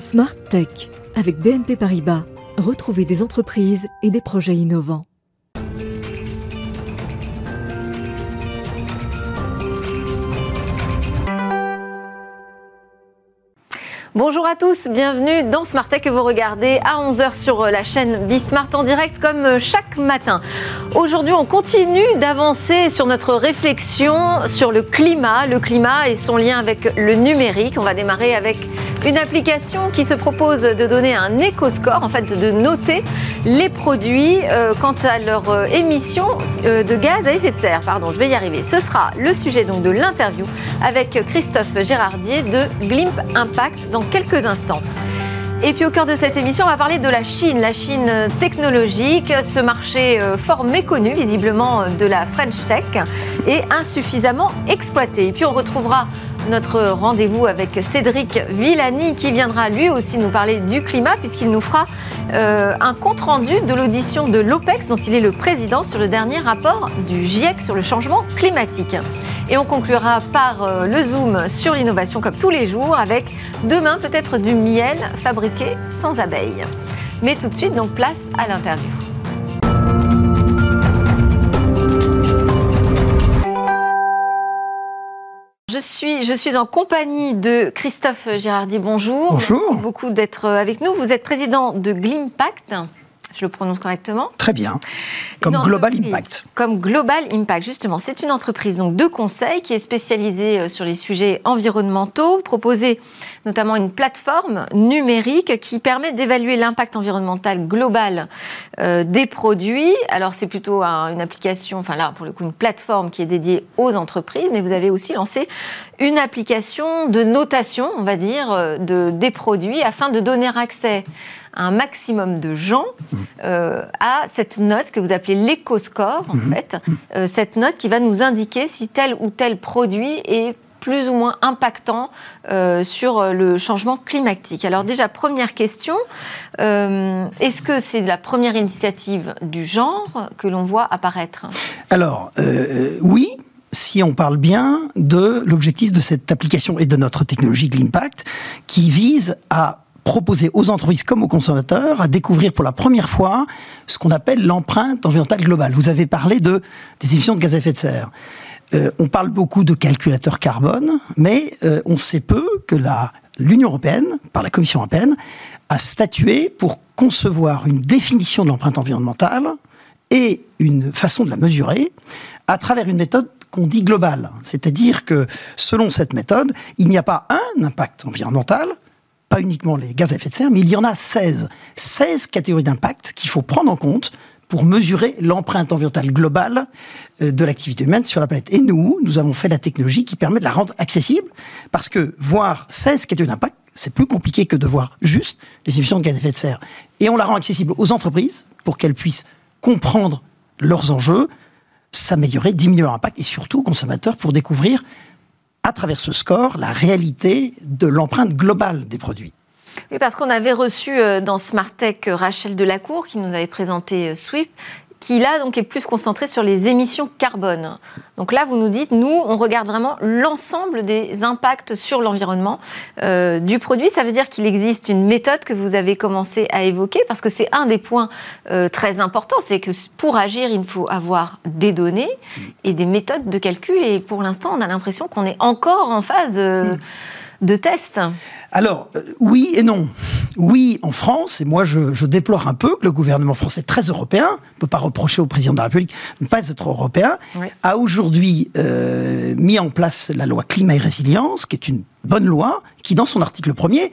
Smart Tech avec BNP Paribas. Retrouvez des entreprises et des projets innovants. Bonjour à tous, bienvenue dans Smart Tech que vous regardez à 11h sur la chaîne Bismart en direct comme chaque matin. Aujourd'hui, on continue d'avancer sur notre réflexion sur le climat, le climat et son lien avec le numérique. On va démarrer avec une application qui se propose de donner un éco-score, en fait de noter les produits euh, quant à leur euh, émission euh, de gaz à effet de serre. Pardon, je vais y arriver. Ce sera le sujet donc de l'interview avec Christophe Gérardier de Glimp Impact dans quelques instants. Et puis au cœur de cette émission, on va parler de la Chine, la Chine technologique, ce marché fort méconnu visiblement de la French Tech et insuffisamment exploité. Et puis on retrouvera notre rendez-vous avec Cédric Villani qui viendra lui aussi nous parler du climat puisqu'il nous fera euh, un compte-rendu de l'audition de l'OPEX dont il est le président sur le dernier rapport du GIEC sur le changement climatique. Et on conclura par euh, le zoom sur l'innovation comme tous les jours avec demain peut-être du miel fabriqué sans abeilles. Mais tout de suite donc place à l'interview. Je suis, je suis en compagnie de Christophe Girardi. Bonjour. Bonjour. Merci beaucoup d'être avec nous. Vous êtes président de Glimpact. Je le prononce correctement Très bien. Comme Global Impact. Comme Global Impact, justement. C'est une entreprise donc, de conseil qui est spécialisée euh, sur les sujets environnementaux. Vous proposez notamment une plateforme numérique qui permet d'évaluer l'impact environnemental global euh, des produits. Alors, c'est plutôt une application, enfin là, pour le coup, une plateforme qui est dédiée aux entreprises, mais vous avez aussi lancé une application de notation, on va dire, euh, de, des produits afin de donner accès un maximum de gens euh, à cette note que vous appelez l'éco-score, en mhm. fait, euh, cette note qui va nous indiquer si tel ou tel produit est plus ou moins impactant euh, sur le changement climatique. Alors déjà, première question, est-ce que c'est la première initiative du genre que l'on voit apparaître? Alors, oui, si on parle bien de l'objectif de cette application et de notre technologie de l'impact, qui vise à proposer aux entreprises comme aux consommateurs à découvrir pour la première fois ce qu'on appelle l'empreinte environnementale globale. Vous avez parlé de, des émissions de gaz à effet de serre. Euh, on parle beaucoup de calculateurs carbone, mais euh, on sait peu que l'Union européenne, par la Commission européenne, a statué pour concevoir une définition de l'empreinte environnementale et une façon de la mesurer à travers une méthode qu'on dit globale. C'est-à-dire que selon cette méthode, il n'y a pas un impact environnemental, pas uniquement les gaz à effet de serre, mais il y en a 16. 16 catégories d'impact qu'il faut prendre en compte pour mesurer l'empreinte environnementale globale euh, de l'activité humaine sur la planète. Et nous, nous avons fait la technologie qui permet de la rendre accessible, parce que voir 16 catégories d'impact, c'est plus compliqué que de voir juste les émissions de gaz à effet de serre. Et on la rend accessible aux entreprises pour qu'elles puissent comprendre leurs enjeux, s'améliorer, diminuer leur impact, et surtout aux consommateurs pour découvrir à travers ce score la réalité de l'empreinte globale des produits. Oui, parce qu'on avait reçu euh, dans Smart Tech euh, Rachel Delacour qui nous avait présenté euh, Sweep qui là donc est plus concentré sur les émissions carbone. Donc là, vous nous dites, nous, on regarde vraiment l'ensemble des impacts sur l'environnement euh, du produit. Ça veut dire qu'il existe une méthode que vous avez commencé à évoquer, parce que c'est un des points euh, très importants, c'est que pour agir, il faut avoir des données et des méthodes de calcul. Et pour l'instant, on a l'impression qu'on est encore en phase... Euh, de tests Alors, euh, oui et non. Oui, en France, et moi je, déplore un peu que le gouvernement français, très européen, ne peut pas reprocher au président de la République de ne pas être européen, a aujourd'hui euh, mis en place la loi climat et résilience, qui est une bonne loi, qui dans son article premier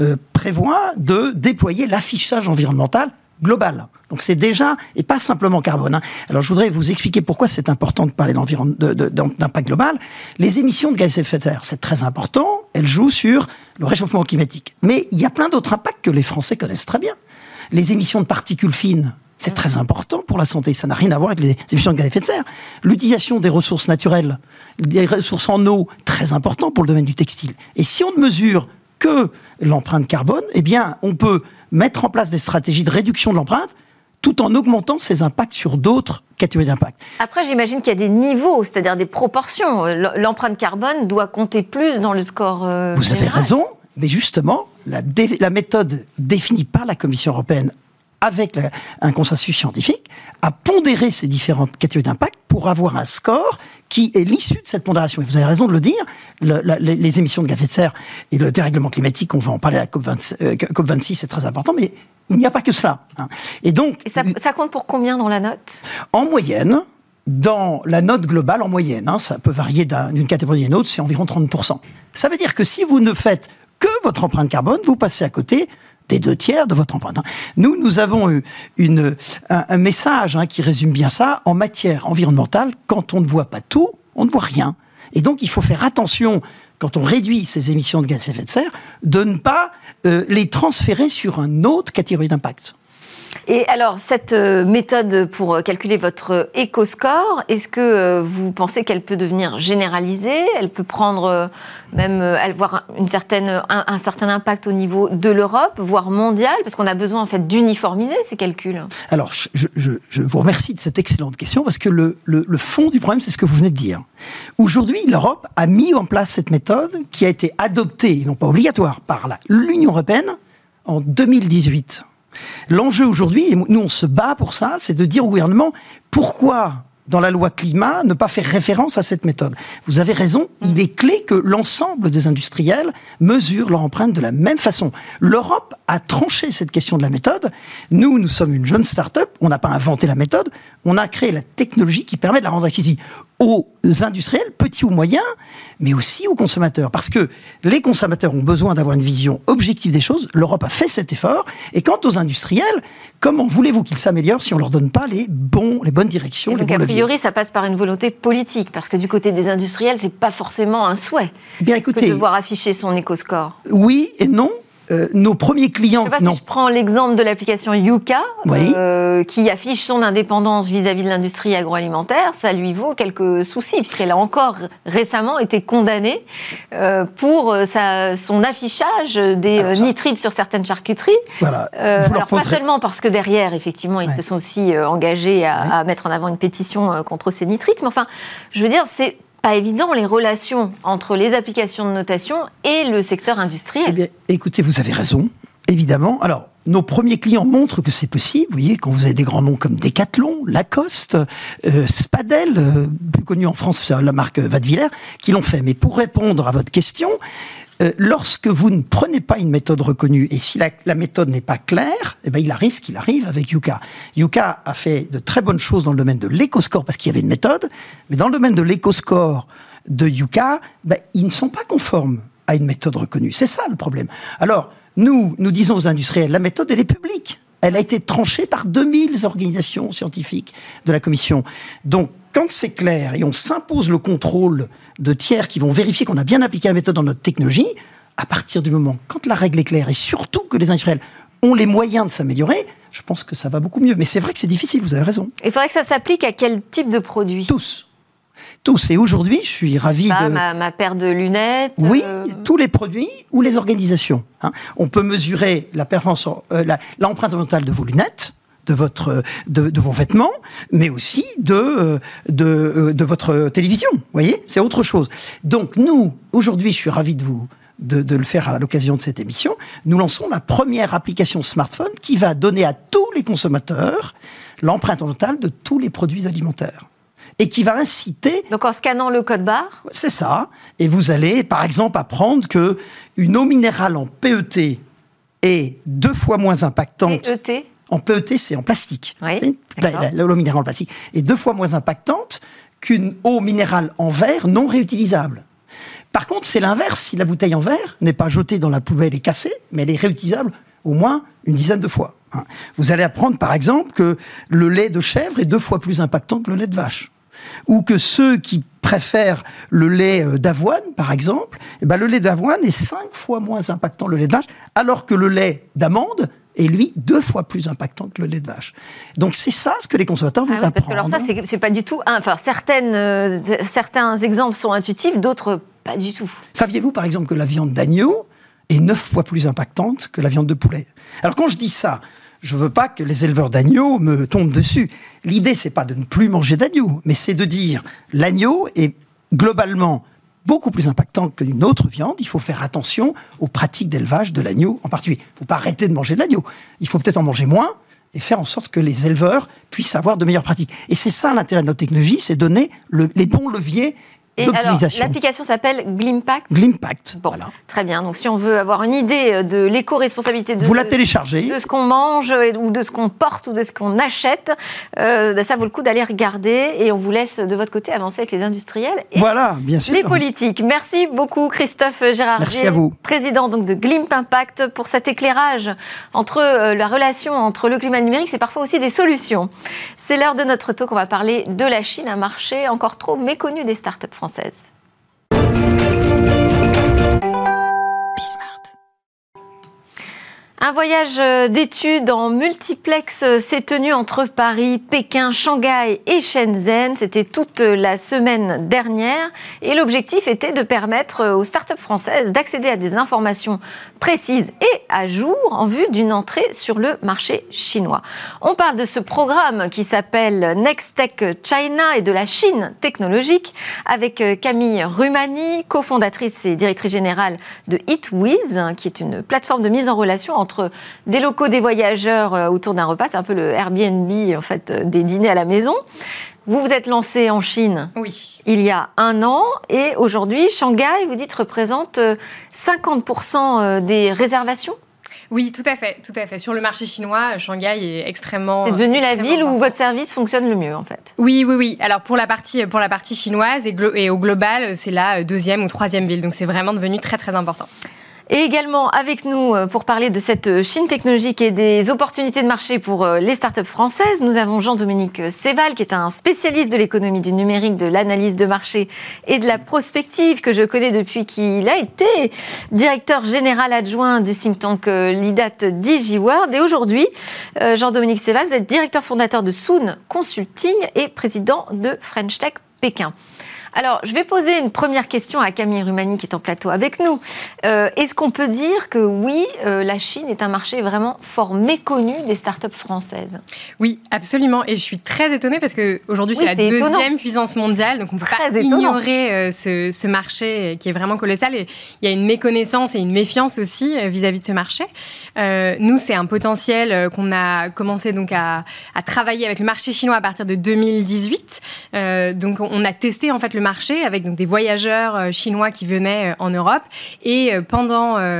euh, prévoit de déployer l'affichage environnemental global. Donc c'est déjà, et pas simplement carbone. Hein. Alors je voudrais vous expliquer pourquoi c'est important de parler d'impact global. Les émissions de gaz à effet de serre, c'est très important, elles jouent sur le réchauffement climatique. Mais il y a plein d'autres impacts que les Français connaissent très bien. Les émissions de particules fines, c'est mmh. très important pour la santé. Ça n'a rien à voir avec les émissions de gaz à effet de serre. L'utilisation des ressources naturelles, des ressources en eau, très important pour le domaine du textile. Et si on ne mesure que l'empreinte carbone, eh bien, on peut mettre en place des stratégies de réduction de l'empreinte tout en augmentant ses impacts sur d'autres catégories d'impact. Après, j'imagine qu'il y a des niveaux, c'est-à-dire des proportions. L'empreinte carbone doit compter plus dans le score. Euh, Vous avez raison, mais justement, la, la méthode définie par la Commission européenne avec un consensus scientifique, a pondéré ces différentes catégories d'impact pour avoir un score qui est l'issue de cette pondération. Et vous avez raison de le dire, les, émissions de gaz à effet de serre et le dérèglement climatique, on va en parler à la COP26, euh, COP26 c'est très important, mais il n'y a pas que cela. Hein. Et donc... ça, compte pour combien dans la note? En moyenne, dans la note globale, en moyenne, hein, ça peut varier d'une catégorie à une autre, c'est environ 30%. Ça veut dire que si vous ne faites que votre empreinte carbone, vous passez à côté des deux tiers de votre empreinte. Nous, nous avons eu un, message hein, qui résume bien ça. En matière environnementale, quand on ne voit pas tout, on ne voit rien. Et donc, il faut faire attention, quand on réduit ces émissions de gaz à effet de serre, de ne pas euh, les transférer sur une autre catégorie d'impact. Et alors, cette euh, méthode pour euh, calculer votre éco-score, est-ce que euh, vous pensez qu'elle peut devenir généralisée? Elle peut prendre même avoir une certaine, un, certain impact au niveau de l'Europe, voire mondial, parce qu'on a besoin en fait d'uniformiser ces calculs Alors, je, vous remercie de cette excellente question, parce que le, le fond du problème, c'est ce que vous venez de dire. Aujourd'hui, l'Europe a mis en place cette méthode qui a été adoptée, non pas obligatoire, par l'Union européenne en 2018. L'enjeu aujourd'hui, et nous on se bat pour ça, c'est de dire au gouvernement pourquoi dans la loi climat, ne pas faire référence à cette méthode? Vous avez raison, il est clé que l'ensemble des industriels mesurent leur empreinte de la même façon. L'Europe a tranché cette question de la méthode. Nous, nous sommes une jeune start-up, on n'a pas inventé la méthode, on a créé la technologie qui permet de la rendre accessible aux industriels, petits ou moyens, mais aussi aux consommateurs. Parce que les consommateurs ont besoin d'avoir une vision objective des choses. L'Europe a fait cet effort. Et quant aux industriels, comment voulez-vous qu'ils s'améliorent si on leur donne pas les bons, les bonnes directions, les donc, a priori, ça passe par une volonté politique, parce que du côté des industriels, c'est pas forcément un souhait. Bien écoutez, de devoir afficher son éco-score. Oui et non. Euh, nos premiers clients. Je, sais pas si je prends l'exemple de l'application Yuka, euh, qui affiche son indépendance vis-à-vis de l'industrie agroalimentaire, ça lui vaut quelques soucis, puisqu'elle a encore récemment été condamnée euh, pour sa, son affichage des nitrites sur certaines charcuteries. Voilà. alors, pas seulement parce que derrière, effectivement, ils se sont aussi engagés à, à, mettre en avant une pétition contre ces nitrites, mais enfin, je veux dire, c'est pas évident les relations entre les applications de notation et le secteur industriel. Eh écoutez, vous avez raison, évidemment. Alors, nos premiers clients montrent que c'est possible. Vous voyez, quand vous avez des grands noms comme Decathlon, Lacoste, euh, Spadel, euh, plus connu en France, la marque Vadeviller, qui l'ont fait. Mais pour répondre à votre question, euh, lorsque vous ne prenez pas une méthode reconnue et si la, méthode n'est pas claire, eh ben, il arrive ce qu'il arrive avec Yuka. Yuka a fait de très bonnes choses dans le domaine de l'éco-score parce qu'il y avait une méthode, mais dans le domaine de l'éco-score de Yuka, ben, ils ne sont pas conformes à une méthode reconnue. C'est ça le problème. Alors, nous, nous disons aux industriels, la méthode, elle est publique. Elle a été tranchée par 2000 organisations scientifiques de la Commission. Donc, quand c'est clair et on s'impose le contrôle de tiers qui vont vérifier qu'on a bien appliqué la méthode dans notre technologie, à partir du moment, quand la règle est claire et surtout que les industriels ont les moyens de s'améliorer, je pense que ça va beaucoup mieux. Mais c'est vrai que c'est difficile, vous avez raison. Il faudrait que ça s'applique à quel type de produit? Tous. Tous. Et aujourd'hui, je suis ravi de... Ma, paire de lunettes Oui, euh, tous les produits ou les organisations. Hein. On peut mesurer la performance, euh, l'empreinte environnementale de vos lunettes, de votre de, vos vêtements, mais aussi de euh, de, euh, de votre télévision. Vous voyez, c'est autre chose. Donc nous, aujourd'hui, je suis ravi de vous de, de, le faire à l'occasion de cette émission. Nous lançons la première application smartphone qui va donner à tous les consommateurs l'empreinte environnementale de tous les produits alimentaires et qui va inciter. Donc en scannant le code barre. C'est ça. Et vous allez, par exemple, apprendre que une eau minérale en PET est deux fois moins impactante. PET en PET, c'est en plastique. L'eau minérale en plastique est deux fois moins impactante qu'une eau minérale en verre non réutilisable. Par contre, c'est l'inverse. Si la bouteille en verre n'est pas jetée dans la poubelle et cassée, mais elle est réutilisable au moins une dizaine de fois. Hein. Vous allez apprendre, par exemple, que le lait de chèvre est deux fois plus impactant que le lait de vache. Ou que ceux qui préfèrent le lait euh, d'avoine, par exemple, eh ben le lait d'avoine est cinq fois moins impactant que le lait de vache, alors que le lait d'amande et lui deux fois plus impactant que le lait de vache. Donc c'est ça ce que les consommateurs vont ah apprendre. Parce que alors ça c'est pas du tout. Enfin certaines euh, certains exemples sont intuitifs, d'autres pas du tout. Saviez-vous par exemple que la viande d'agneau est neuf fois plus impactante que la viande de poulet? Alors quand je dis ça, je veux pas que les éleveurs d'agneau me tombent dessus. L'idée c'est pas de ne plus manger d'agneau, mais c'est de dire l'agneau est globalement beaucoup plus impactant que d'une autre viande. Il faut faire attention aux pratiques d'élevage de l'agneau en particulier. Il ne faut pas arrêter de manger de l'agneau. Il faut peut-être en manger moins et faire en sorte que les éleveurs puissent avoir de meilleures pratiques. Et c'est ça l'intérêt de notre technologie, c'est donner les bons leviers et alors, l'application s'appelle Glimpact Glimpact, bon, voilà. Très bien. Donc, si on veut avoir une idée euh, de l'éco-responsabilité de, Vous la téléchargez. de ce qu'on mange, euh, ou de ce qu'on porte, ou de ce qu'on achète, euh, bah, ça vaut le coup d'aller regarder. Et on vous laisse de votre côté avancer avec les industriels et voilà, bien sûr. les politiques. Merci beaucoup, Christophe Gérardier, Merci à vous. président donc, de Glimp Impact, pour cet éclairage entre la relation entre le climat numérique, c'est parfois aussi des solutions. C'est l'heure de notre talk. On va parler de la Chine, un marché encore trop méconnu des startups françaises française. Un voyage euh, d'études en multiplex euh, s'est tenu entre Paris, Pékin, Shanghai et Shenzhen. C'était toute euh, la semaine dernière. Et l'objectif était de permettre aux startups françaises d'accéder à des informations précises et à jour en vue d'une entrée sur le marché chinois. On parle de ce programme qui s'appelle Next Tech China et de la Chine technologique avec Camille Rumani, cofondatrice et directrice générale de HitWiz, qui est une plateforme de mise en relation entre des locaux des voyageurs euh, autour d'un repas. C'est un peu le Airbnb en fait euh, des dîners à la maison. Vous vous êtes lancé en Chine oui. il y a un an et aujourd'hui, Shanghai, vous dites, représente 50% euh, des réservations oui, tout à fait, tout à fait. Sur le marché chinois, Shanghai est extrêmement. C'est devenu la ville où votre service fonctionne le mieux, en fait. Oui, oui, oui. Alors pour la partie, pour la partie chinoise et, et au global, c'est la deuxième ou troisième ville. Donc c'est vraiment devenu très très important. Et également avec nous euh, pour parler de cette euh, Chine technologique et des opportunités de marché pour euh, les startups françaises, nous avons Jean-Dominique Séval, qui est un spécialiste de l'économie du numérique, de l'analyse de marché et de la prospective, que je connais depuis qu'il a été directeur général adjoint du think tank LIDAT DigiWorld. Et aujourd'hui, Jean-Dominique Séval, vous êtes directeur fondateur de Soon Consulting et président de French Tech Pékin. Alors, je vais poser une première question à Camille Rumani qui est en plateau avec nous. Euh, est-ce qu'on peut dire que oui, euh, la Chine est un marché vraiment fort méconnu des startups françaises? Oui, absolument. Et je suis très étonnée parce qu'aujourd'hui, c'est la deuxième puissance mondiale. Donc, on ne peut pas ignorer euh, ce, marché qui est vraiment colossal. Et il y a une méconnaissance et une méfiance aussi vis-à-vis de ce marché. nous, c'est un potentiel qu'on a commencé donc à, à, travailler avec le marché chinois à partir de 2018. donc, on a testé en fait le marché avec donc, des voyageurs euh, chinois qui venaient euh, en Europe. Et euh, pendant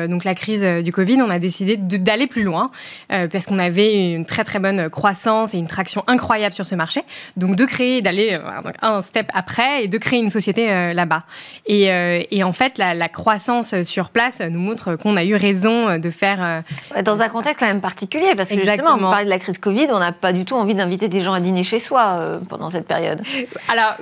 donc, la crise du Covid, on a décidé d'aller plus loin parce qu'on avait une très très bonne croissance et une traction incroyable sur ce marché. Donc de créer, d'aller un step après et de créer une société là-bas. Et, et, en fait, la, la, croissance sur place nous montre qu'on a eu raison de faire... Dans un contexte quand même particulier, parce que justement, vous parlez de la crise Covid, on n'a pas du tout envie d'inviter des gens à dîner chez soi pendant cette période. Alors,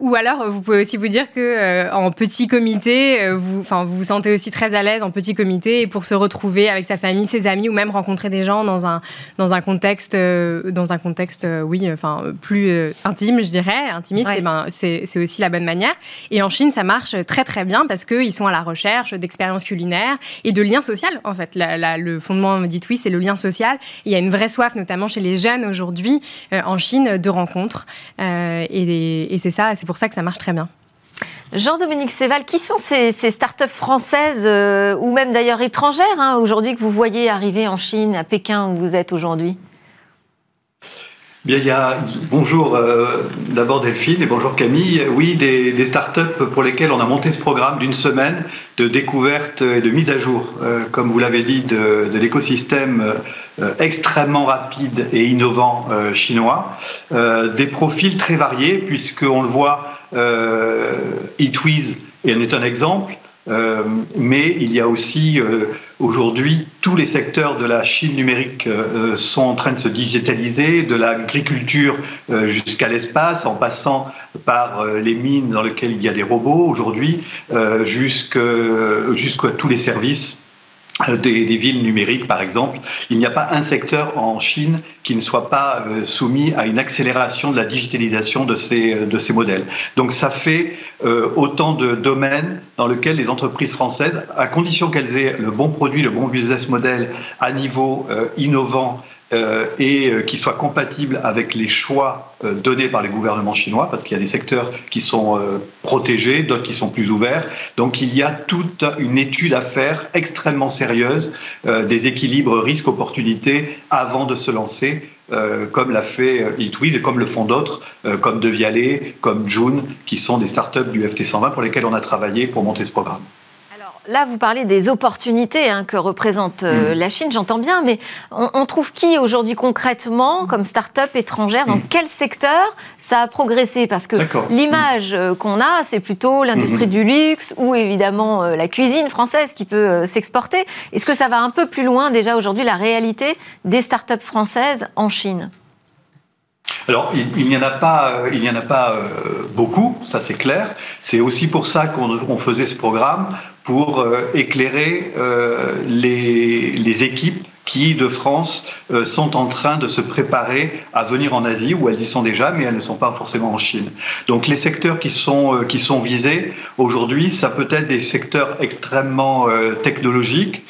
ou alors vous pouvez aussi vous dire que euh, en petit comité, euh, vous, enfin, vous vous sentez aussi très à l'aise en petit comité et pour se retrouver avec sa famille, ses amis ou même rencontrer des gens dans un dans un contexte, euh, dans un contexte, oui, enfin plus intime, je dirais, intimiste. Et eh ben, c'est aussi la bonne manière. Et en Chine, ça marche très très bien parce qu'ils sont à la recherche d'expériences culinaires et de liens sociaux. En fait, le fondement dit oui, c'est le lien social. il y a une vraie soif, notamment chez les jeunes aujourd'hui en Chine, de rencontres. et, et c'est ça, c'est pour ça que ça marche très bien. Jean-Dominique Séval, qui sont ces, ces startups françaises euh, ou même d'ailleurs étrangères hein, aujourd'hui que vous voyez arriver en Chine, à Pékin où vous êtes aujourd'hui? Bien, il y bonjour euh, d'abord Delphine et bonjour Camille. Oui, des, startups pour lesquelles on a monté ce programme d'une semaine de découverte et de mise à jour, euh, comme vous l'avez dit, de, l'écosystème extrêmement rapide et innovant chinois. des profils très variés, puisqu'on le voit euh, en est un exemple. Euh, mais il y a aussi euh, aujourd'hui tous les secteurs de la Chine numérique sont en train de se digitaliser, de l'agriculture jusqu'à l'espace, en passant par les mines dans lesquelles il y a des robots aujourd'hui, jusqu'à tous les services euh, des, villes numériques, par exemple. Il n'y a pas un secteur en Chine qui ne soit pas euh, soumis à une accélération de la digitalisation de ces, de ces modèles. Donc ça fait euh, autant de domaines dans lesquels les entreprises françaises, à condition qu'elles aient le bon produit, le bon business model à niveau innovant, euh, et euh, qui soit compatible avec les choix euh, donnés par les gouvernements chinois, parce qu'il y a des secteurs qui sont protégés, d'autres qui sont plus ouverts. Donc il y a toute une étude à faire extrêmement sérieuse des équilibres risques-opportunités avant de se lancer. comme l'a fait Eatwiz et comme le font d'autres, comme Devialet, comme June, qui sont des startups du FT120 pour lesquels on a travaillé pour monter ce programme. Là, vous parlez des opportunités hein, que représente euh, mm. la Chine, j'entends bien, mais on, trouve qui aujourd'hui concrètement comme start-up étrangère Dans mm. quel secteur ça a progressé? Parce que l'image euh, qu'on a, c'est plutôt l'industrie mm-hmm. du luxe ou évidemment euh, la cuisine française qui peut s'exporter. Est-ce que ça va un peu plus loin déjà aujourd'hui la réalité des start-up françaises en Chine? Alors, il, n'y en a pas, euh, il n'y en a pas euh, beaucoup, ça c'est clair. C'est aussi pour ça qu'on faisait ce programme pour euh, éclairer les, les, équipes qui, de France, sont en train de se préparer à venir en Asie, où elles y sont déjà, mais elles ne sont pas forcément en Chine. Donc les secteurs qui sont, qui sont visés aujourd'hui, ça peut être des secteurs extrêmement technologiques,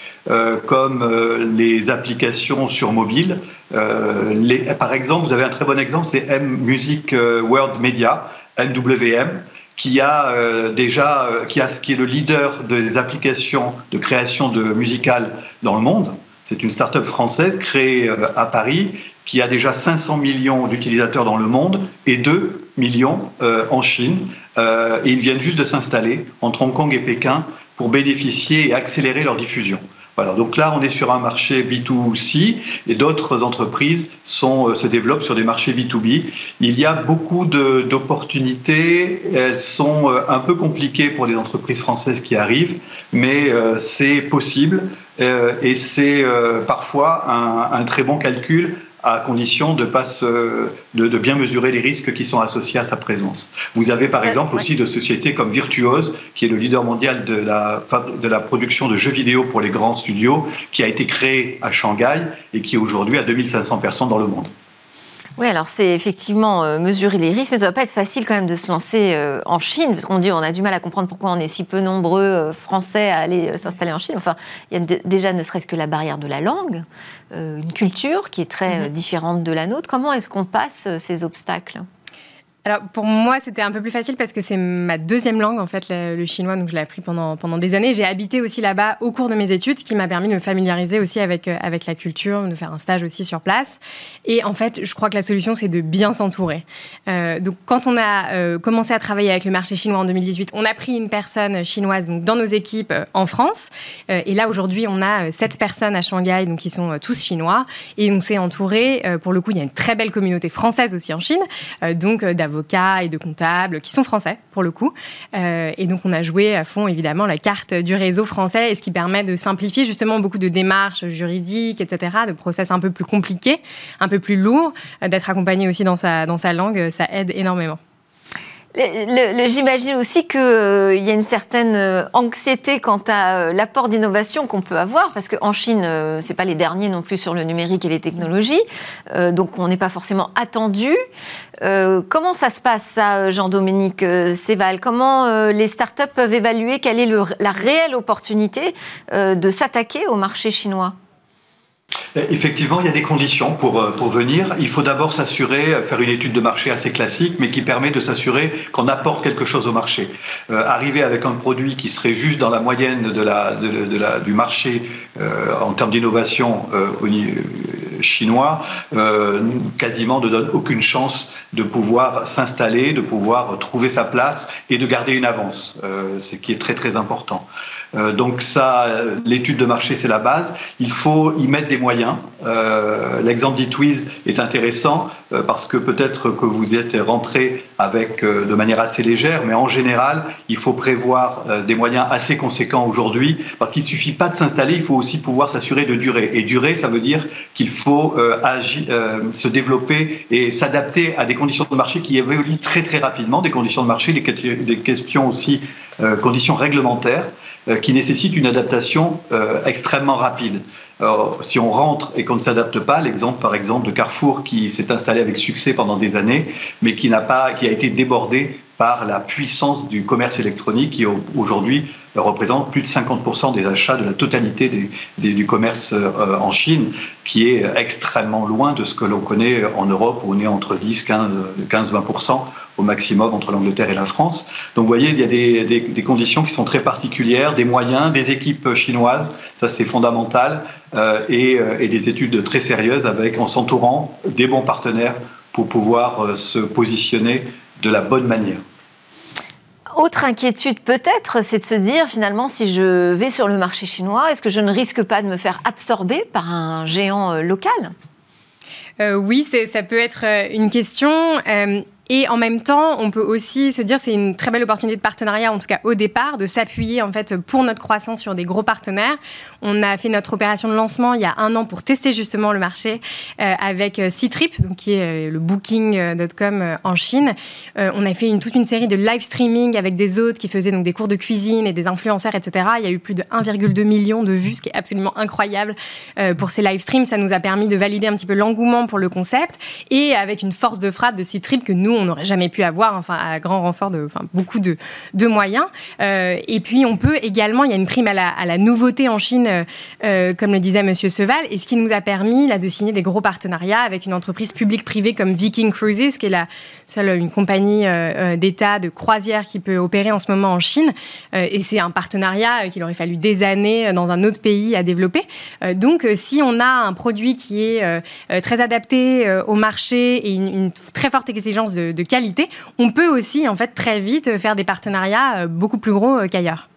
comme les applications sur mobile, euh, par exemple, vous avez un très bon exemple, c'est M Music euh, World Media, MWM, qui a euh, déjà, qui, a, qui est le leader des applications de création de musicales dans le monde. C'est une start-up française créée à Paris qui a déjà 500 millions d'utilisateurs dans le monde et 2 millions en Chine. et ils viennent juste de s'installer entre Hong Kong et Pékin pour bénéficier et accélérer leur diffusion donc là, on est sur un marché B2C et d'autres entreprises euh, se développent sur des marchés B2B. Il y a beaucoup d'opportunités. Elles sont euh, un peu compliquées pour les entreprises françaises qui arrivent, mais euh, c'est possible et c'est parfois un, un très bon calcul à condition de, pas de, bien mesurer les risques qui sont associés à sa présence. Vous avez par exemple aussi de sociétés comme Virtuose, qui est le leader mondial de la, de la production de jeux vidéo pour les grands studios, qui a été créé à Shanghai et qui aujourd'hui a 2500 personnes dans le monde. Oui, alors c'est effectivement euh, mesurer les risques, mais ça ne va pas être facile quand même de se lancer euh, en Chine, parce qu'on dit on a du mal à comprendre pourquoi on est si peu nombreux euh, Français à aller s'installer en Chine. Enfin, il y a déjà ne serait-ce que la barrière de la langue, une culture qui est très mhm. différente de la nôtre. Comment est-ce qu'on passe ces obstacles? Alors pour moi, c'était un peu plus facile parce que c'est ma deuxième langue, en fait, le, chinois, donc je l'ai appris pendant, pendant des années. J'ai habité aussi là-bas au cours de mes études, ce qui m'a permis de me familiariser aussi avec, euh, avec la culture, de faire un stage aussi sur place. Et en fait, je crois que la solution, c'est de bien s'entourer. Euh, donc quand on a euh, commencé à travailler avec le marché chinois en 2018, on a pris une personne chinoise donc, dans nos équipes en France. et là, aujourd'hui, on a sept personnes à Shanghai, donc qui sont tous chinois. Et on s'est entouré, pour le coup, il y a une très belle communauté française aussi en Chine, donc d'avocats et de comptables qui sont français pour le coup. Euh, et donc on a joué à fond évidemment la carte du réseau français et ce qui permet de simplifier justement beaucoup de démarches juridiques, etc., de process un peu plus compliqués, un peu plus lourds. Euh, d'être accompagné aussi dans sa, dans sa langue, ça aide énormément. J'imagine aussi qu'il euh, y a une certaine euh, anxiété quant à euh, l'apport d'innovation qu'on peut avoir, parce qu'en Chine, ce n'est pas les derniers non plus sur le numérique et les technologies, donc on n'est pas forcément attendu. comment ça se passe, ça, Jean-Dominique Séval? Comment les startups peuvent évaluer quelle est la réelle opportunité de s'attaquer au marché chinois? Effectivement, il y a des conditions pour, euh, pour venir. Il faut d'abord s'assurer, euh, faire une étude de marché assez classique, mais qui permet de s'assurer qu'on apporte quelque chose au marché. arriver avec un produit qui serait juste dans la moyenne de la, de, la, du marché en termes d'innovation chinois, quasiment ne donne aucune chance de pouvoir s'installer, de pouvoir trouver sa place et de garder une avance, ce qui est très très important. Euh, donc ça, l'étude de marché, c'est la base. Il faut y mettre des moyens. Euh, l'exemple d'Itwiz est intéressant euh, parce que peut-être que vous y êtes rentré avec de manière assez légère, mais en général, il faut prévoir des moyens assez conséquents aujourd'hui parce qu'il ne suffit pas de s'installer, il faut aussi pouvoir s'assurer de durer. Et durer, ça veut dire qu'il faut agir, se développer et s'adapter à des conditions de marché qui évoluent très très rapidement, des conditions de marché, des questions aussi, conditions réglementaires. Euh, qui nécessite une adaptation euh, extrêmement rapide. Si on rentre et qu'on ne s'adapte pas, l'exemple par exemple de Carrefour qui s'est installé avec succès pendant des années, mais qui n'a pas, qui a été débordé par la puissance du commerce électronique qui aujourd'hui représente plus de 50% des achats de la totalité du commerce euh, en Chine, qui est extrêmement loin de ce que l'on connaît en Europe, où on est entre 10, 15, 15 20% au maximum entre l'Angleterre et la France. Donc vous voyez, il y a des, conditions qui sont très particulières, des moyens, des équipes chinoises, ça c'est fondamental, euh, et, euh, et, des études très sérieuses avec en s'entourant des bons partenaires pour pouvoir se positionner de la bonne manière. Autre inquiétude peut-être, c'est de se dire finalement si je vais sur le marché chinois, est-ce que je ne risque pas de me faire absorber par un géant euh, local? Euh, oui, ça peut être euh, une question. Et en même temps, on peut aussi se dire c'est une très belle opportunité de partenariat, en tout cas au départ, de s'appuyer en fait pour notre croissance sur des gros partenaires. On a fait notre opération de lancement il y a un an pour tester justement le marché euh, avec euh, Ctrip, donc qui est euh, le Booking.com en Chine. on a fait toute une série de live streaming avec des autres qui faisaient donc des cours de cuisine et des influenceurs, etc. Il y a eu plus de 1,2 million de vues, ce qui est absolument incroyable pour ces live streams. Ça nous a permis de valider un petit peu l'engouement pour le concept et avec une force de frappe de Ctrip que nous on n'aurait jamais pu avoir, enfin à grand renfort de, enfin beaucoup de, moyens. Euh, et puis on peut également, il y a une prime à la, nouveauté en Chine, euh, euh, comme le disait Monsieur Seval, et ce qui nous a permis là de signer des gros partenariats avec une entreprise publique-privée comme Viking Cruises, qui est la seule une compagnie d'État de croisière qui peut opérer en ce moment en Chine. et c'est un partenariat qu'il aurait fallu des années dans un autre pays à développer. donc si on a un produit qui est très adapté au marché et une très forte exigence de, de, qualité, on peut aussi en fait très vite faire des partenariats euh, beaucoup plus gros euh, qu'ailleurs.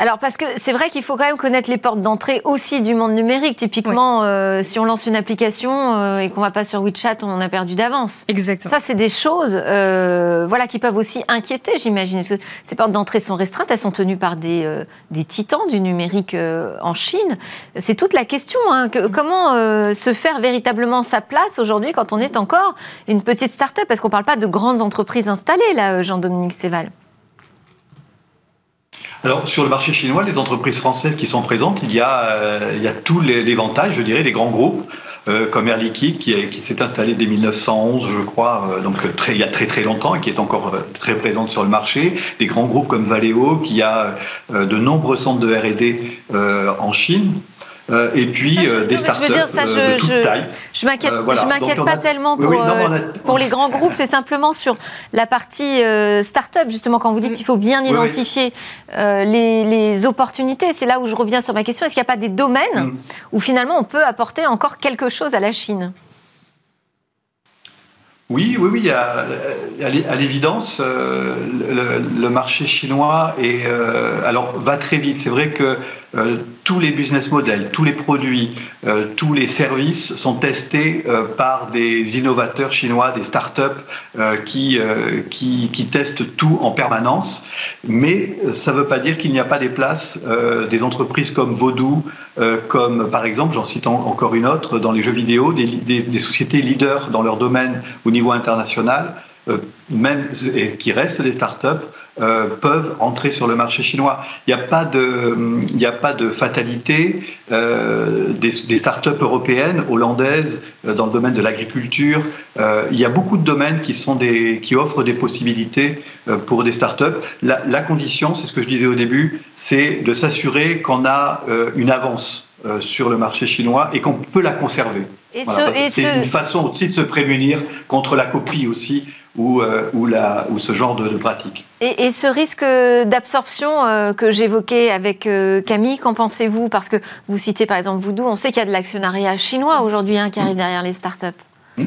Alors, parce que c'est vrai qu'il faut quand même connaître les portes d'entrée aussi du monde numérique. Typiquement, euh, si on lance une application et qu'on va pas sur WeChat, on a perdu d'avance. Exactement. Ça, c'est des choses voilà, qui peuvent aussi inquiéter, j'imagine. Ces portes d'entrée sont restreintes, elles sont tenues par des, des titans du numérique en Chine. C'est toute la question. Hein, que, comment se faire véritablement sa place aujourd'hui quand on est encore une petite start-up? Parce qu'on ne parle pas de grandes entreprises installées, là, Jean-Dominique Séval. Alors, sur le marché chinois, les entreprises françaises qui sont présentes, il y a, euh, il y je dirais, les grands groupes, euh, comme Air Liquide, qui, s'est installé dès 1911, je crois, euh, donc très, il y a très très longtemps, et qui est encore très présente sur le marché. Des grands groupes comme Valeo, qui a de nombreux centres de R&D en Chine. Euh, et puis euh, des startups je veux dire, ça, euh, je, de toute taille. Je m'inquiète, je m'inquiète pas tellement pour, pour les grands groupes, c'est simplement sur la partie start-up, justement, quand vous dites qu'il faut bien identifier les, les, opportunités. C'est là où je reviens sur ma question. Est-ce qu'il n'y a pas des domaines mm. où finalement on peut apporter encore quelque chose à la Chine? Oui, oui, oui. À, à l'évidence, le, le, marché chinois est, alors va très vite. C'est vrai que euh, tous les business models, tous les produits, euh, tous les services sont testés euh, par des innovateurs chinois, des startups qui, qui, qui, testent tout en permanence. Mais ça ne veut pas dire qu'il n'y a pas des places des entreprises comme Vodou, comme par exemple, j'en cite encore une autre, dans les jeux vidéo, des, des, des sociétés leaders dans leur domaine au niveau international euh, même et qui restent des startups, euh, peuvent entrer sur le marché chinois. Il n'y a pas de, fatalité euh, des, startups européennes, hollandaises, dans le domaine de l'agriculture. il y a beaucoup de domaines qui sont des, qui offrent des possibilités pour des startups. La condition, c'est ce que je disais au début, c'est de s'assurer qu'on a une avance sur le marché chinois et qu'on peut la conserver. c'est une façon aussi de se prémunir contre la copie aussi ou, euh, ou, la, ou ce genre de, de pratique. Et, et, ce risque d'absorption euh, que j'évoquais avec euh, Camille, qu'en pensez-vous? Parce que vous citez par exemple Voodoo, on sait qu'il y a de l'actionnariat chinois aujourd'hui hein, qui arrive mmh. derrière les startups. Mmh.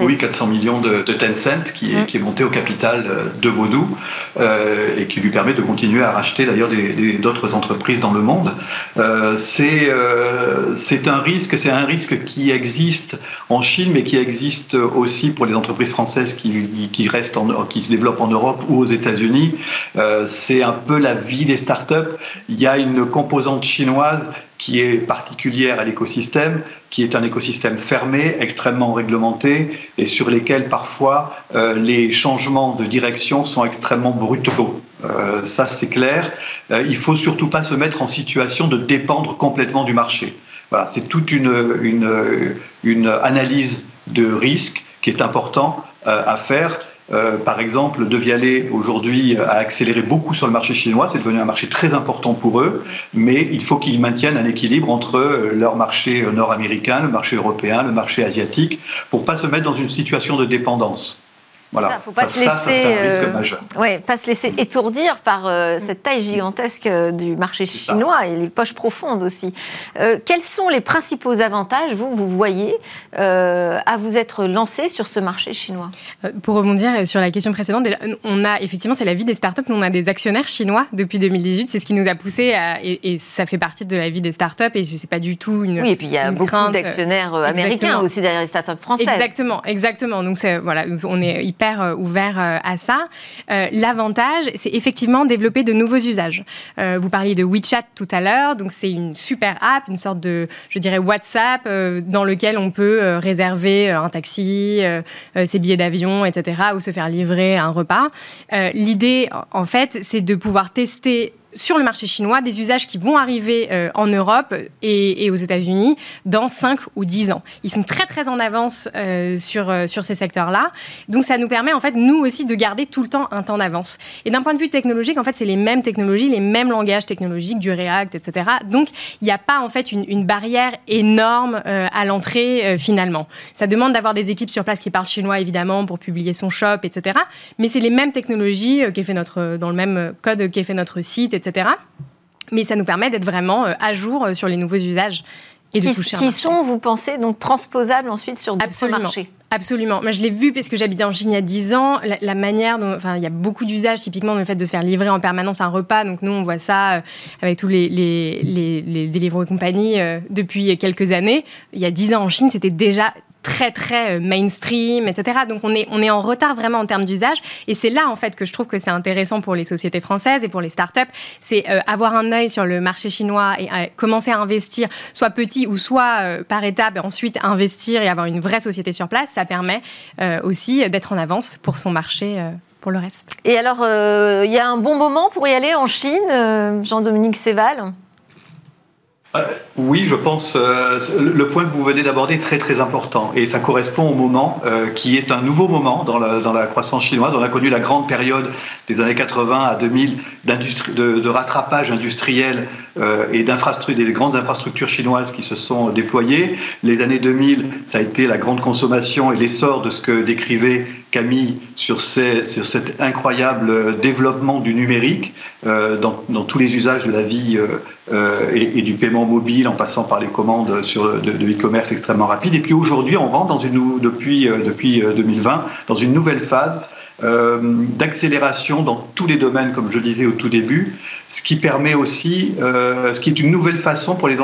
Oui, 400 millions de, de Tencent qui est, mmh. qui est, monté au capital euh, de Vaudou euh, et qui lui permet de continuer à racheter d'ailleurs d'autres entreprises dans le monde. Euh, c'est euh, un risque, c'est un risque qui existe en Chine, mais qui existe aussi pour les entreprises françaises qui, qui restent en, qui se développent en Europe ou aux États-Unis. C'est un peu la vie des startups. Il y a une composante chinoise qui est particulière à l'écosystème, qui est un écosystème fermé, extrêmement réglementé, et sur lesquels parfois euh, les changements de direction sont extrêmement brutaux. Euh, ça, c'est clair. Euh, il faut surtout pas se mettre en situation de dépendre complètement du marché. Voilà, c'est toute une, une, une, analyse de risque qui est important euh, à faire Euh, par exemple, De Vialet aujourd'hui a accéléré beaucoup sur le marché chinois, c'est devenu un marché très important pour eux, mais il faut qu'ils maintiennent un équilibre entre leur marché nord-américain, le marché européen, le marché asiatique, pour pas se mettre dans une situation de dépendance. Voilà. Ça, faut pas se laisser, euh, ouais, pas se laisser étourdir par euh, mm. cette taille gigantesque euh, du marché chinois et les poches profondes aussi. quels sont les principaux avantages, vous, vous voyez, à vous être lancé sur ce marché chinois? Pour rebondir sur la question précédente, on a effectivement, c'est la vie des startups. Nous, on a des actionnaires chinois depuis 2018. C'est ce qui nous a poussé à, et, ça fait partie de la vie des startups. Et ce n'est pas du tout une. Oui, et puis il y a beaucoup d'actionnaires américains aussi derrière les startups françaises. Exactement, exactement. Donc voilà, on est euh, ouvert euh, à ça. Euh, l'avantage, c'est effectivement développer de nouveaux usages. vous parliez de WeChat tout à l'heure, donc c'est une super app, une sorte de, je dirais, WhatsApp dans lequel on peut réserver un taxi, ses billets d'avion, etc., ou se faire livrer un repas. L'idée, en fait, c'est de pouvoir tester sur le marché chinois des usages qui vont arriver euh, en Europe et, aux États-Unis dans 5 ou 10 ans. Ils sont très très en avance euh, sur, euh, sur ces secteurs-là. Donc ça nous permet en fait nous aussi de garder tout le temps un temps d'avance. Et d'un point de vue technologique, en fait c'est les mêmes technologies, les mêmes langages technologiques, du React, etc. Donc il n'y a pas en fait une, barrière énorme à l'entrée finalement. Ça demande d'avoir des équipes sur place qui parlent chinois évidemment pour publier son shop, etc. Mais c'est les mêmes technologies qui fait notre, dans le même code qui est fait notre site, etc. Mais ça nous permet d'être vraiment euh, à jour euh, sur les nouveaux usages et de qui, toucher Qui sont, vous pensez, donc transposables ensuite sur d'autres marchés? Absolument. Moi, je l'ai vu parce que j'habitais en Chine il y a 10 ans. La, manière dont, enfin, il y a beaucoup d'usages, typiquement, le fait de se faire livrer en permanence un repas. Donc, nous, on voit ça euh, avec tous les, les, les, les et compagnie depuis quelques années. Il y a 10 ans en Chine, c'était déjà très très euh, mainstream, etc. Donc on est, on est en retard vraiment en termes d'usage. Et c'est là en fait que je trouve que c'est intéressant pour les sociétés françaises et pour les startups, c'est euh, avoir un œil sur le marché chinois et euh, commencer à investir, soit petit ou soit par étape, et ensuite investir et avoir une vraie société sur place. Ça permet aussi d'être en avance pour son marché. pour le reste. Et alors, il y a un bon moment pour y aller en Chine, Jean-Dominique Séval? Oui, je pense euh, le point que vous venez d'aborder est très très important et ça correspond au moment euh, qui est un nouveau moment dans la, dans la, croissance chinoise. On a connu la grande période des années 80 à 2000 de, de, rattrapage industriel et d'infrastructures, des grandes infrastructures chinoises qui se sont déployées. Les années 2000, ça a été la grande consommation et l'essor de ce que décrivait Camille sur, cet incroyable développement du numérique dans, dans, tous les usages de la vie et, et du paiement mobile en passant par les commandes sur, de e-commerce extrêmement rapides. Et puis aujourd'hui, on rentre dans une, depuis, euh, depuis 2020 euh, dans une nouvelle phase euh, d'accélération dans tous les domaines, comme je disais au tout début, ce qui permet aussi, ce qui est une nouvelle façon pour les,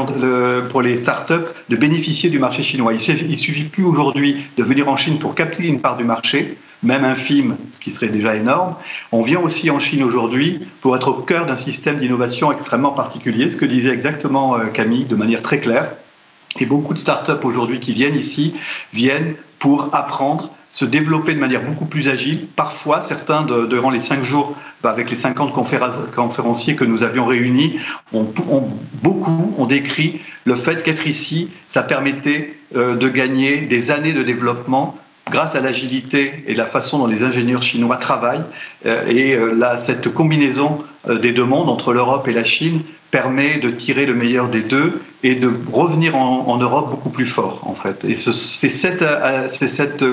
pour les startups de bénéficier du marché chinois. Il suffit, suffit plus aujourd'hui de venir en Chine pour capter une part du marché, même infime, ce qui serait déjà énorme. On vient aussi en Chine aujourd'hui pour être au cœur d'un système d'innovation extrêmement particulier, ce que disait exactement Camille de manière très claire. Et beaucoup de startups aujourd'hui qui viennent ici viennent pour apprendre, se développer de manière beaucoup plus agile. Parfois, certains, durant les cinq jours, bah, avec les 50 conférenciers que nous avions réunis, ont, beaucoup ont décrit le fait qu'être ici, ça permettait euh, de gagner des années de développement grâce à l'agilité et la façon dont les ingénieurs chinois travaillent. Euh, et euh, là, cette combinaison des deux mondes, entre l'Europe et la Chine, permet de tirer le meilleur des deux et de revenir en, Europe beaucoup plus fort, en fait. Et c'est cette, euh, cette,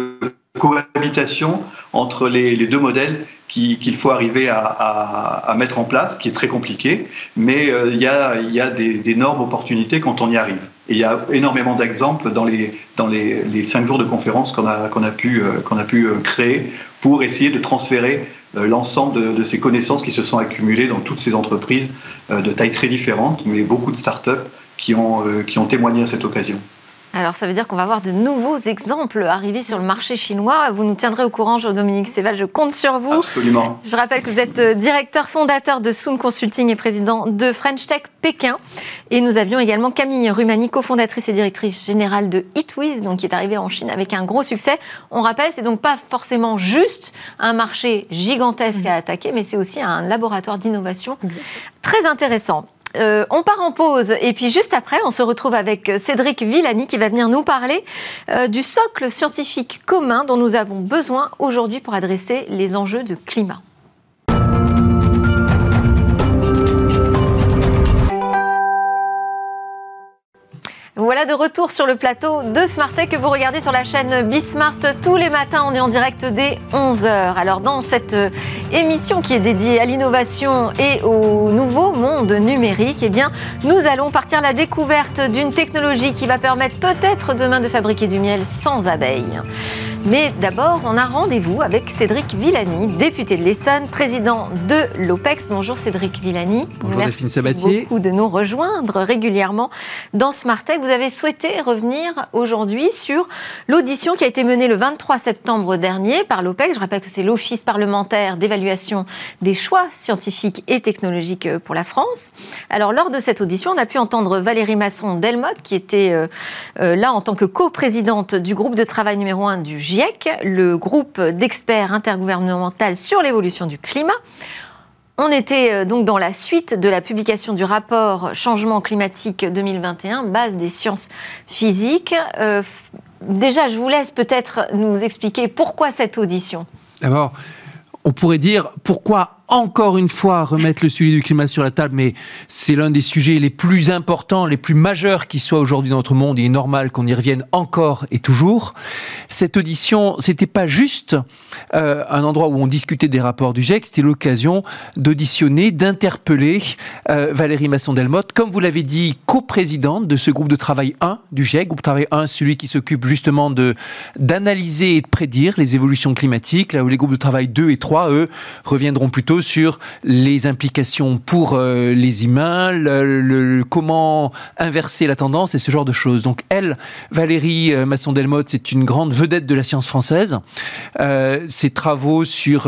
cohabitation entre les, deux modèles qu'il faut arriver à, mettre en place, qui est très compliqué, mais euh, il y a, d'énormes opportunités quand on y arrive. Et il y a énormément d'exemples dans les, cinq jours de conférence qu'on a, pu, euh, pu créer pour essayer de transférer euh, l'ensemble de, ces connaissances qui se sont accumulées dans toutes ces entreprises euh, de tailles très différentes, mais beaucoup de startups qui euh, qui ont témoigné à cette occasion. Alors, ça veut dire qu'on va avoir de nouveaux exemples arriver sur le marché chinois. Vous nous tiendrez au courant, Jean-Dominique Séval, je compte sur vous. Absolument. Je rappelle que vous êtes euh, directeur fondateur de Soon Consulting et président de French Tech Pékin. Et nous avions également Camille Rumani, cofondatrice et directrice générale de Hitwiz, donc qui est arrivée en Chine avec un gros succès. On rappelle, c'est donc pas forcément juste un marché gigantesque à attaquer, mais c'est aussi un laboratoire d'innovation très intéressant. Euh, on part en pause et puis juste après, on se retrouve avec Cédric Villani qui va venir nous parler euh, du socle scientifique commun dont nous avons besoin aujourd'hui pour adresser les enjeux de climat. Voilà de retour sur le plateau de Smartech que vous regardez sur la chaîne Bismart tous les matins. On est en direct dès 11h. Alors dans cette euh, émission qui est dédiée à l'innovation et au nouveau monde numérique, eh bien nous allons partir la découverte d'une technologie qui va permettre peut-être demain de fabriquer du miel sans abeilles. Mais d'abord, on a rendez-vous avec Cédric Villani, député de l'Essonne, président de l'OPEX. Bonjour Cédric Villani. Bonjour Merci Sabatier. beaucoup de nous rejoindre régulièrement dans Smartech. Vous avez souhaité revenir aujourd'hui sur l'audition qui a été menée le 23 septembre dernier par l'OPEX. Je rappelle que c'est l'Office parlementaire d'évaluation des choix scientifiques et technologiques pour la France. Alors, lors de cette audition, on a pu entendre Valérie Masson-Delmotte, qui était euh, euh, là en tant que coprésidente du groupe de travail numéro 1 du GIEC, le groupe d'experts intergouvernemental sur l'évolution du climat. On était euh, donc dans la suite de la publication du rapport Changement climatique 2021, base des sciences physiques. Euh, déjà, je vous laisse peut-être nous expliquer pourquoi cette audition. D'abord, on pourrait dire pourquoi encore une fois remettre le sujet du climat sur la table, mais c'est l'un des sujets les plus importants, les plus majeurs qui soient aujourd'hui dans notre monde. Il est normal qu'on y revienne encore et toujours. Cette audition, c'était pas juste euh, un endroit où on discutait des rapports du GIEC, c'était l'occasion d'auditionner, d'interpeller euh, Valérie Masson-Delmotte, comme vous l'avez dit, coprésidente de ce groupe de travail 1 du GIEC, groupe de travail 1, celui qui s'occupe justement de d'analyser et de prédire les évolutions climatiques, là où les groupes de travail 2 et 3, eux, reviendront plutôt sur les implications pour euh, les humains, le, comment inverser la tendance et ce genre de choses. Donc elle, Valérie euh, Masson-Delmotte, c'est une grande vedette de la science française. Euh, ses travaux sur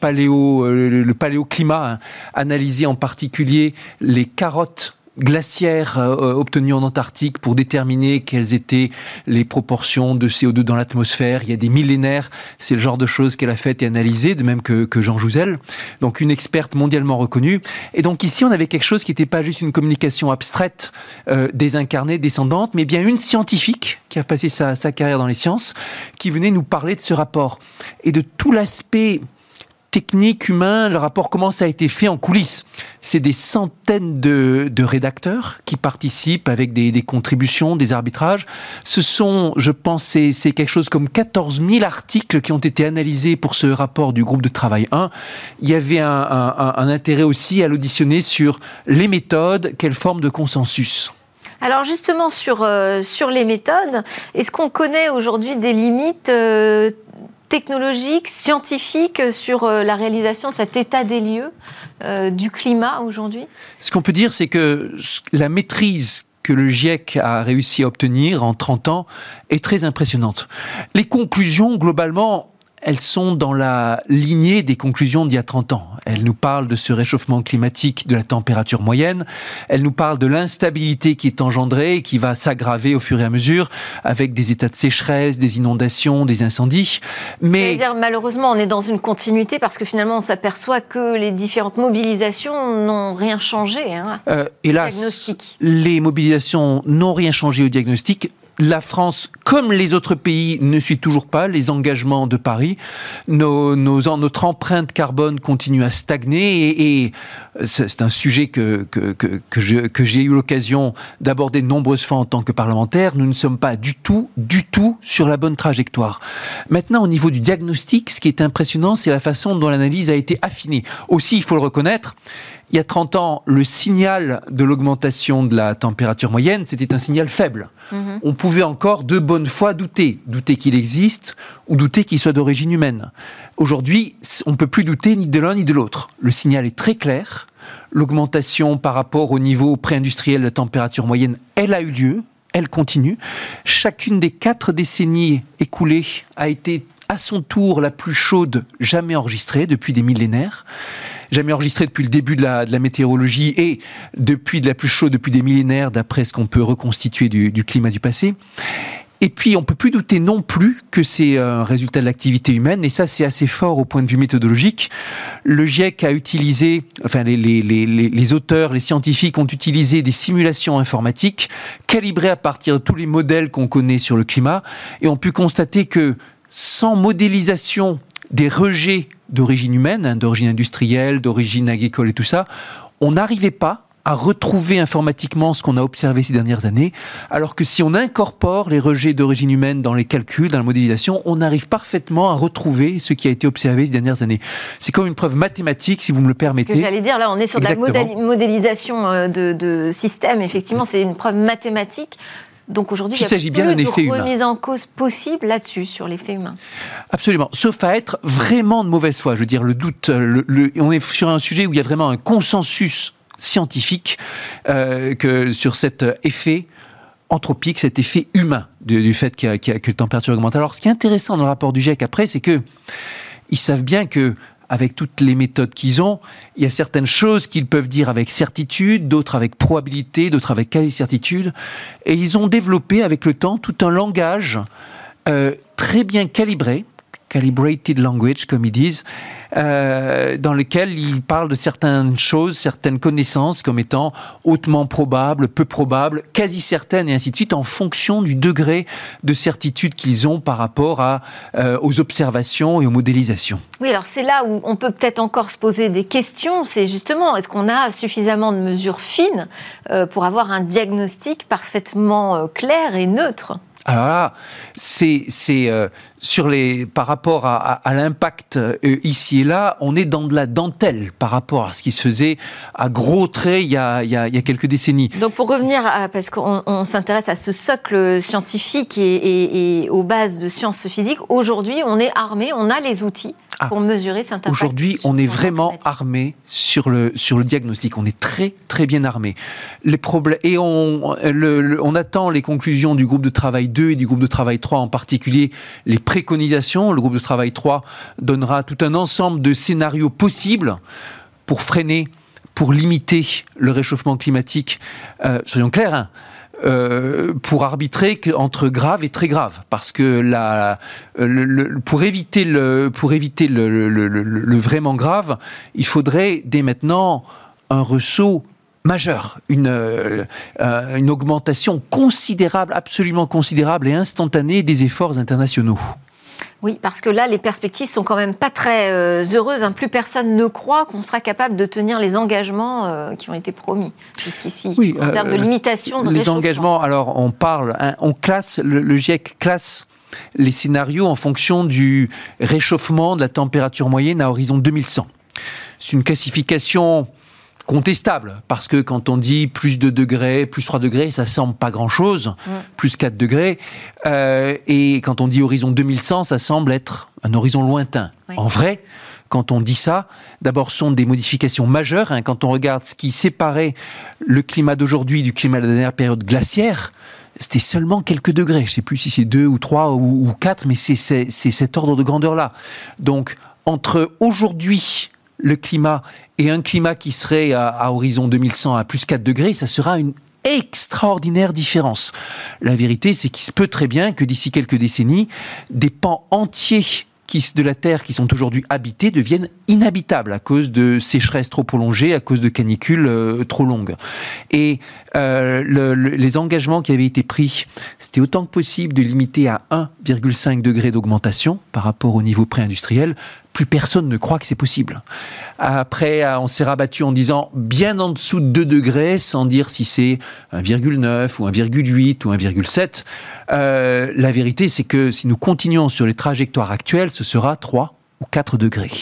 paléo, le, paléoclimat, hein, analysé en particulier les carottes glaciaires euh, obtenus en Antarctique pour déterminer quelles étaient les proportions de CO2 dans l'atmosphère. Il y a des millénaires, c'est le genre de choses qu'elle a fait et analysé, de même que, que Jean Jouzel. Donc une experte mondialement reconnue. Et donc ici, on avait quelque chose qui n'était pas juste une communication abstraite, euh, désincarnée, descendante, mais bien une scientifique qui a passé sa, sa carrière dans les sciences, qui venait nous parler de ce rapport et de tout l'aspect technique, humain, le rapport, comment ça a été fait en coulisses. C'est des centaines de, rédacteurs qui participent avec des, contributions, des arbitrages. Ce sont, je pense, c'est quelque chose comme 14 000 articles qui ont été analysés pour ce rapport du groupe de travail 1. Il y avait un, intérêt aussi à l'auditionner sur les méthodes, quelle forme de consensus? Alors justement sur, euh, sur les méthodes, est-ce qu'on connaît aujourd'hui des limites euh, technologique, scientifique sur euh, la réalisation de cet état des lieux euh, du climat aujourd'hui? Ce qu'on peut dire, c'est que la maîtrise que le GIEC a réussi à obtenir en 30 ans est très impressionnante. Les conclusions, globalement, elles sont dans la lignée des conclusions d'il y a 30 ans. Elles nous parlent de ce réchauffement climatique de la température moyenne. Elles nous parlent de l'instabilité qui est engendrée et qui va s'aggraver au fur et à mesure avec des états de sécheresse, des inondations, des incendies. Mais dire, malheureusement, on est dans une continuité parce que finalement, on s'aperçoit que les différentes mobilisations n'ont rien changé. Hein, euh, hélas, les mobilisations n'ont rien changé au diagnostic la France, comme les autres pays, ne suit toujours pas les engagements de Paris. Nos, notre empreinte carbone continue à stagner et, c'est un sujet que, que, que, j'ai eu l'occasion d'aborder de nombreuses fois en tant que parlementaire. Nous ne sommes pas du tout, du tout sur la bonne trajectoire. Maintenant, au niveau du diagnostic, ce qui est impressionnant, c'est la façon dont l'analyse a été affinée. Aussi, il faut le reconnaître, il y a 30 ans, le signal de l'augmentation de la température moyenne, c'était un signal faible. Mhm. On pouvait encore de bonne foi douter, douter qu'il existe ou douter qu'il soit d'origine humaine. Aujourd'hui, on ne peut plus douter ni de l'un ni de l'autre. Le signal est très clair. L'augmentation par rapport au niveau pré-industriel de la température moyenne, elle a eu lieu, elle continue. Chacune des quatre décennies écoulées a été à son tour la plus chaude jamais enregistrée depuis des millénaires jamais enregistré depuis le début de la, météorologie et depuis de la plus chaude depuis des millénaires, d'après ce qu'on peut reconstituer du, climat du passé. Et puis, on peut plus douter non plus que c'est un résultat de l'activité humaine, et ça, c'est assez fort au point de vue méthodologique. Le GIEC a utilisé, enfin, les auteurs, les scientifiques ont utilisé des simulations informatiques calibrées à partir de tous les modèles qu'on connaît sur le climat, et ont pu constater que sans modélisation des rejets d'origine humaine, hein, d'origine industrielle, d'origine agricole et tout ça, on n'arrivait pas à retrouver informatiquement ce qu'on a observé ces dernières années, alors que si on incorpore les rejets d'origine humaine dans les calculs, dans la modélisation, on arrive parfaitement à retrouver ce qui a été observé ces dernières années. C'est comme une preuve mathématique, si vous me le permettez. Ce que j'allais dire, là, on est sur de la modélisation euh, de, de système. Effectivement, c'est une preuve mathématique donc aujourd'hui, il, s'agit bien d'un effet humain. remise en cause possible là-dessus, sur l'effet humain. Absolument. Sauf à être vraiment de mauvaise foi. Je veux dire, le doute, le, on est sur un sujet où il y a vraiment un consensus scientifique euh, que sur cet effet anthropique, cet effet humain du, fait a, que la température augmente. Alors, ce qui est intéressant dans le rapport du GIEC après, c'est que ils savent bien que avec toutes les méthodes qu'ils ont, il y a certaines choses qu'ils peuvent dire avec certitude, d'autres avec probabilité, d'autres avec quasi-certitude. Et ils ont développé avec le temps tout un langage euh, très bien calibré, calibrated language, comme ils disent, euh, dans lequel ils parlent de certaines choses, certaines connaissances comme étant hautement probables, peu probables, quasi certaines, et ainsi de suite, en fonction du degré de certitude qu'ils ont par rapport euh, aux observations et aux modélisations. Oui, alors c'est là où on peut peut-être encore se poser des questions. C'est justement, est-ce qu'on a suffisamment de mesures fines euh, pour avoir un diagnostic parfaitement clair et neutre? Alors là, c'est euh, sur les par rapport à, à, l'impact euh, ici et là, on est dans de la dentelle par rapport à ce qui se faisait à gros traits il y a, il y a, il y a quelques décennies. Donc pour revenir, à, parce qu'on s'intéresse à ce socle scientifique et, et, et, aux bases de sciences physiques, aujourd'hui on est armé, on a les outils ah. pour mesurer cet impact. Aujourd'hui, on est vraiment armé sur le sur le diagnostic. On est très très bien armé. Les problèmes et on le, on attend les conclusions du groupe de travail 2 et du groupe de travail 3 en particulier les préconisations. Le groupe de travail 3 donnera tout un ensemble de scénarios possibles pour freiner, pour limiter le réchauffement climatique. Euh, soyons clairs. Hein, euh, pour arbitrer entre grave et très grave, parce que pour éviter le pour éviter le, vraiment grave, il faudrait dès maintenant un ressaut majeur, une, euh, une augmentation considérable, absolument considérable et instantanée des efforts internationaux. Oui, parce que là, les perspectives sont quand même pas très euh, heureuses. Hein. Plus personne ne croit qu'on sera capable de tenir les engagements euh, qui ont été promis jusqu'ici oui, en termes de limitation de Les engagements, alors on parle, hein, on classe, le, le GIEC classe les scénarios en fonction du réchauffement de la température moyenne à horizon 2100. C'est une classification contestable, parce que quand on dit plus 2 degrés, plus 3 degrés, ça semble pas grand-chose, plus 4 degrés, euh, et quand on dit horizon 2100, ça semble être un horizon lointain. En vrai, quand on dit ça, d'abord, ce sont des modifications majeures. Hein. quand on regarde ce qui séparait le climat d'aujourd'hui du climat de la dernière période glaciaire, c'était seulement quelques degrés. Je ne sais plus si c'est 2 ou 3 ou, ou 4, mais c'est cet ordre de grandeur-là. Donc, entre aujourd'hui le climat et un climat qui serait à, horizon 2100 à plus 4 degrés, ça sera une extraordinaire différence. La vérité, c'est qu'il se peut très bien que d'ici quelques décennies, des pans entiers de la Terre qui sont aujourd'hui habités deviennent inhabitables à cause de sécheresses trop prolongées, à cause de canicules euh, trop longues. Et euh, les engagements qui avaient été pris, c'était autant que possible de limiter à 1,5 degré d'augmentation par rapport au niveau pré-industriel plus personne ne croit que c'est possible. Après, on s'est rabattu en disant bien en dessous de 2 degrés, sans dire si c'est 1,9 ou 1,8 ou 1,7. Euh, la vérité, c'est que si nous continuons sur les trajectoires actuelles, ce sera 3 ou 4 degrés.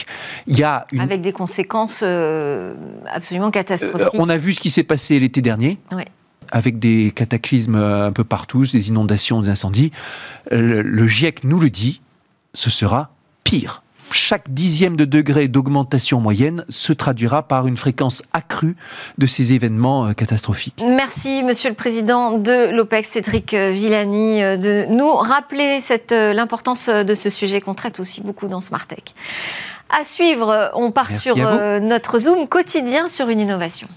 Il y a Avec des conséquences euh, absolument catastrophiques. Euh, on a vu ce qui s'est passé l'été dernier. avec des cataclysmes un peu partout, des inondations, des incendies. le GIEC nous le dit, ce sera pire chaque dixième de degré d'augmentation moyenne se traduira par une fréquence accrue de ces événements euh, catastrophiques. Merci, Monsieur le Président de l'OPEX, Cédric euh, Villani, euh, de nous rappeler l'importance de ce sujet qu'on traite aussi beaucoup dans Smart Tech. À suivre, on part sur notre Zoom quotidien sur une innovation.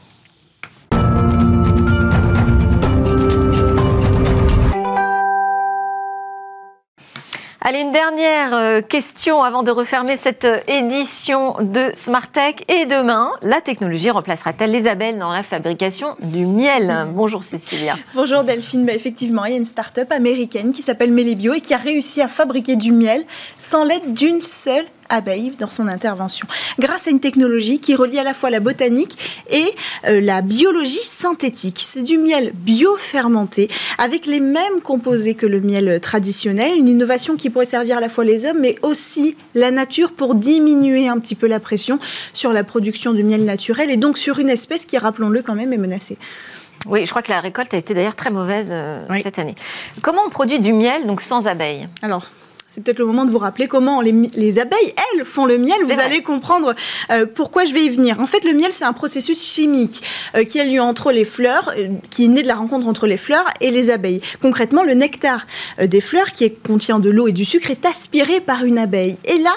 Allez, une dernière euh, question avant de refermer cette euh, édition de Smart Tech. Et demain, la technologie remplacera-t-elle les abeilles dans la fabrication du miel? Bonjour Cécilia. Bonjour Delphine. Bah, effectivement, il y a une start-up américaine qui s'appelle Melibio et qui a réussi à fabriquer du miel sans l'aide d'une seule abeille dans son intervention, grâce à une technologie qui relie à la fois la botanique et euh, la biologie synthétique. C'est du miel biofermenté avec les mêmes composés que le miel traditionnel, une innovation qui pourrait servir à la fois les hommes mais aussi la nature pour diminuer un petit peu la pression sur la production du miel naturel et donc sur une espèce qui, rappelons-le quand même, est menacée. Oui, je crois que la récolte a été d'ailleurs très mauvaise euh, cette année. Comment on produit du miel donc sans abeilles? Alors, c'est peut-être le moment de vous rappeler comment les, abeilles, elles, font le miel. Vous allez comprendre euh, pourquoi je vais y venir. En fait, le miel, c'est un processus chimique euh, qui a lieu entre les fleurs, euh, qui est né de la rencontre entre les fleurs et les abeilles. Concrètement, le nectar des fleurs, qui contient de l'eau et du sucre, est aspiré par une abeille. Et là,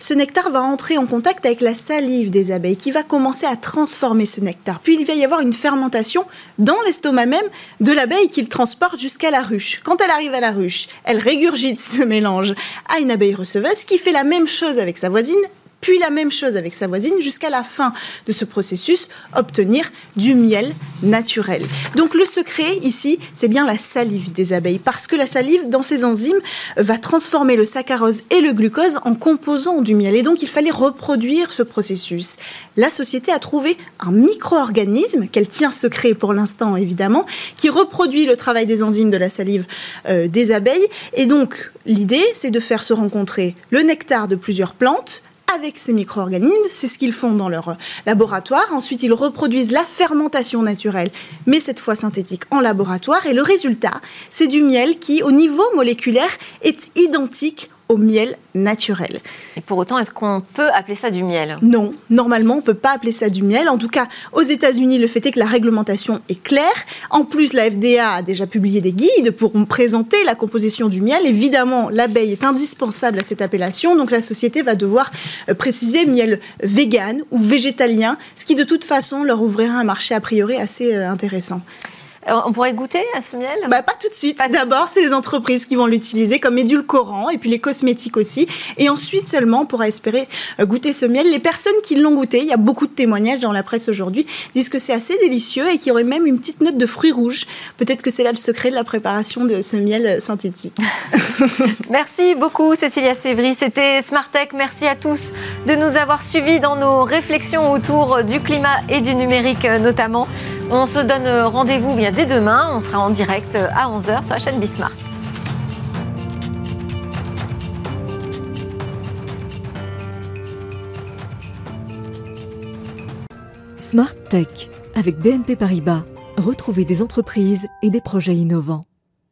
ce nectar va entrer en contact avec la salive des abeilles, qui va commencer à transformer ce nectar. Puis, il va y avoir une fermentation dans l'estomac même de l'abeille qu'il transporte jusqu'à la ruche. Quand elle arrive à la ruche, elle régurgite ce mélange à une abeille receveuse qui fait la même chose avec sa voisine puis la même chose avec sa voisine jusqu'à la fin de ce processus, obtenir du miel naturel. Donc le secret ici, c'est bien la salive des abeilles, parce que la salive, dans ses enzymes, va transformer le saccharose et le glucose en composants du miel. Et donc il fallait reproduire ce processus. La société a trouvé un micro-organisme, qu'elle tient secret pour l'instant évidemment, qui reproduit le travail des enzymes de la salive euh, des abeilles. Et donc l'idée, c'est de faire se rencontrer le nectar de plusieurs plantes, avec ces micro-organismes. C'est ce qu'ils font dans leur laboratoire. Ensuite, ils reproduisent la fermentation naturelle, mais cette fois synthétique, en laboratoire. Et le résultat, c'est du miel qui, au niveau moléculaire, est identique au miel naturel. Et pour autant, est-ce qu'on peut appeler ça du miel? Non, normalement, on ne peut pas appeler ça du miel. En tout cas, aux États-Unis, le fait est que la réglementation est claire. En plus, la FDA a déjà publié des guides pour présenter la composition du miel. Évidemment, l'abeille est indispensable à cette appellation, donc la société va devoir euh, préciser miel vegan ou végétalien, ce qui de toute façon leur ouvrira un marché a priori assez euh, intéressant. On pourrait goûter à ce miel? Bah, Pas tout de suite. D'abord, c'est les entreprises qui vont l'utiliser comme édulcorant et puis les cosmétiques aussi. Et ensuite seulement, on pourra espérer euh, goûter ce miel. Les personnes qui l'ont goûté, il y a beaucoup de témoignages dans la presse aujourd'hui, disent que c'est assez délicieux et qu'il y aurait même une petite note de fruits rouges. Peut-être que c'est là le secret de la préparation de ce miel euh, synthétique. Merci beaucoup, Cécilia Sévry. C'était Smartech. Merci à tous de nous avoir suivis dans nos réflexions autour du climat et du numérique euh, notamment. On se donne rendez-vous bien dès demain. On sera en direct à 11h sur la chaîne Bismart. Smart Tech avec BNP Paribas. Retrouvez des entreprises et des projets innovants.